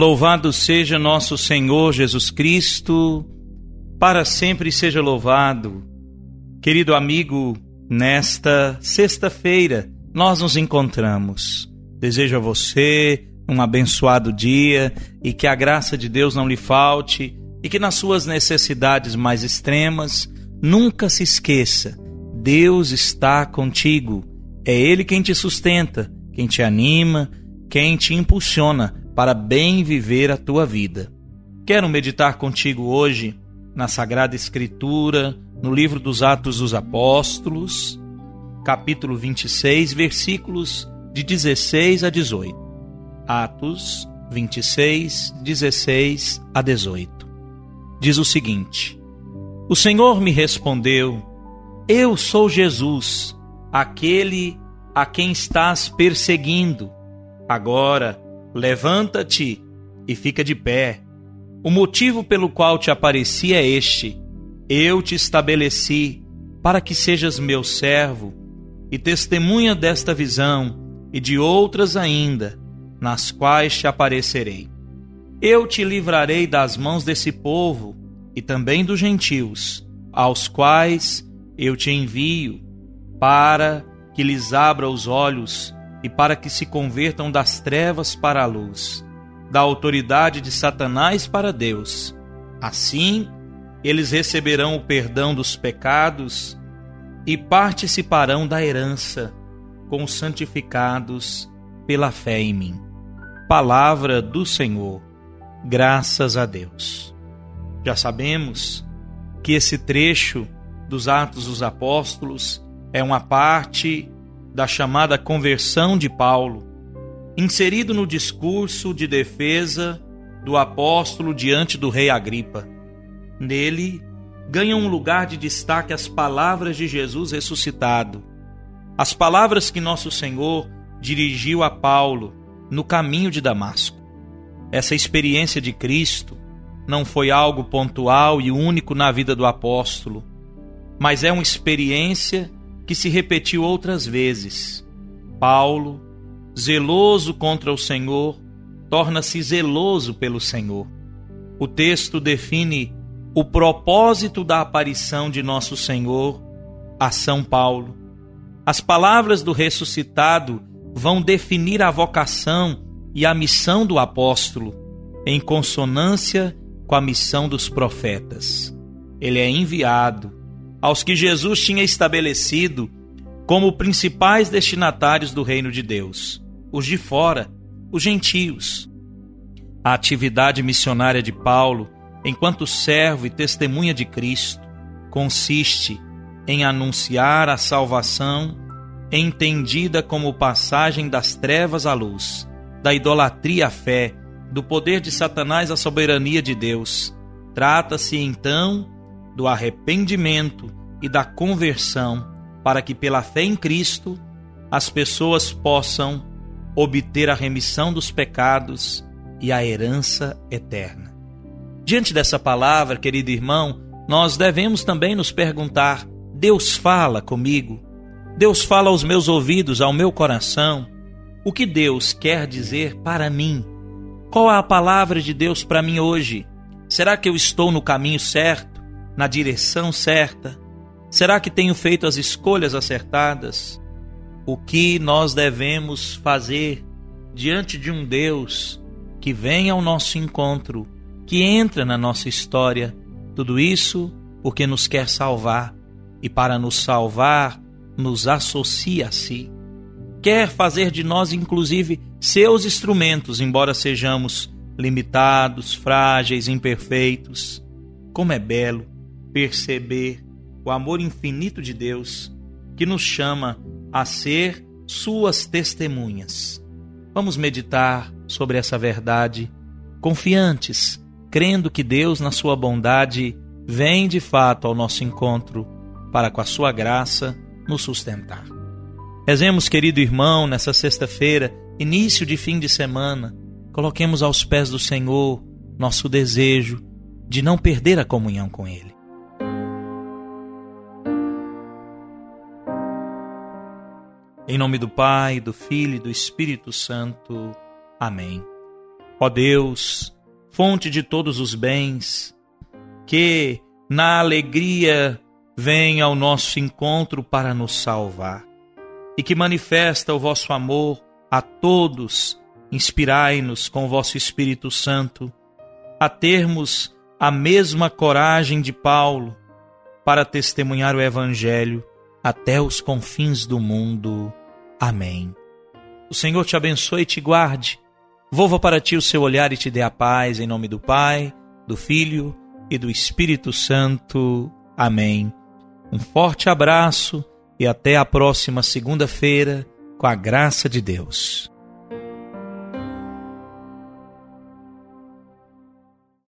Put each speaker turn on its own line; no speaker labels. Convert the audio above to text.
Louvado seja nosso Senhor Jesus Cristo, para sempre seja louvado. Querido amigo, nesta sexta-feira nós nos encontramos. Desejo a você um abençoado dia e que a graça de Deus não lhe falte e que nas suas necessidades mais extremas nunca se esqueça: Deus está contigo. É Ele quem te sustenta, quem te anima, quem te impulsiona para bem viver a tua vida. Quero meditar contigo hoje na Sagrada Escritura, no livro dos Atos dos Apóstolos, capítulo 26, versículos de 16 a 18. Atos 26, 16 a 18. Diz o seguinte: O Senhor me respondeu: Eu sou Jesus, aquele a quem estás perseguindo. Agora, Levanta-te e fica de pé. O motivo pelo qual te apareci é este: eu te estabeleci para que sejas meu servo e testemunha desta visão e de outras ainda, nas quais te aparecerei. Eu te livrarei das mãos desse povo e também dos gentios, aos quais eu te envio, para que lhes abra os olhos e para que se convertam das trevas para a luz, da autoridade de Satanás para Deus. Assim, eles receberão o perdão dos pecados e participarão da herança com os santificados pela fé em mim. Palavra do Senhor. Graças a Deus. Já sabemos que esse trecho dos Atos dos Apóstolos é uma parte da chamada conversão de Paulo, inserido no discurso de defesa do apóstolo diante do rei Agripa. Nele ganham um lugar de destaque as palavras de Jesus ressuscitado, as palavras que nosso Senhor dirigiu a Paulo no caminho de Damasco. Essa experiência de Cristo não foi algo pontual e único na vida do apóstolo, mas é uma experiência que se repetiu outras vezes. Paulo, zeloso contra o Senhor, torna-se zeloso pelo Senhor. O texto define o propósito da aparição de nosso Senhor a São Paulo. As palavras do ressuscitado vão definir a vocação e a missão do apóstolo, em consonância com a missão dos profetas. Ele é enviado aos que Jesus tinha estabelecido como principais destinatários do reino de Deus, os de fora, os gentios. A atividade missionária de Paulo, enquanto servo e testemunha de Cristo, consiste em anunciar a salvação entendida como passagem das trevas à luz, da idolatria à fé, do poder de Satanás à soberania de Deus. Trata-se então do arrependimento e da conversão, para que pela fé em Cristo as pessoas possam obter a remissão dos pecados e a herança eterna. Diante dessa palavra, querido irmão, nós devemos também nos perguntar: Deus fala comigo? Deus fala aos meus ouvidos, ao meu coração? O que Deus quer dizer para mim? Qual é a palavra de Deus para mim hoje? Será que eu estou no caminho certo? Na direção certa? Será que tenho feito as escolhas acertadas? O que nós devemos fazer diante de um Deus que vem ao nosso encontro, que entra na nossa história? Tudo isso porque nos quer salvar e, para nos salvar, nos associa a si. Quer fazer de nós, inclusive, seus instrumentos, embora sejamos limitados, frágeis, imperfeitos. Como é belo perceber o amor infinito de Deus que nos chama a ser suas testemunhas. Vamos meditar sobre essa verdade, confiantes, crendo que Deus, na sua bondade, vem de fato ao nosso encontro para, com a sua graça, nos sustentar. Rezemos, querido irmão, nessa sexta-feira, início de fim de semana, coloquemos aos pés do Senhor nosso desejo de não perder a comunhão com Ele. Em nome do Pai, do Filho e do Espírito Santo. Amém. Ó Deus, fonte de todos os bens, que na alegria vem ao nosso encontro para nos salvar e que manifesta o vosso amor a todos, inspirai-nos com o vosso Espírito Santo a termos a mesma coragem de Paulo para testemunhar o Evangelho até os confins do mundo. Amém. O Senhor te abençoe e te guarde. Volva para ti o seu olhar e te dê a paz, em nome do Pai, do Filho e do Espírito Santo. Amém. Um forte abraço e até a próxima segunda-feira, com a graça de Deus.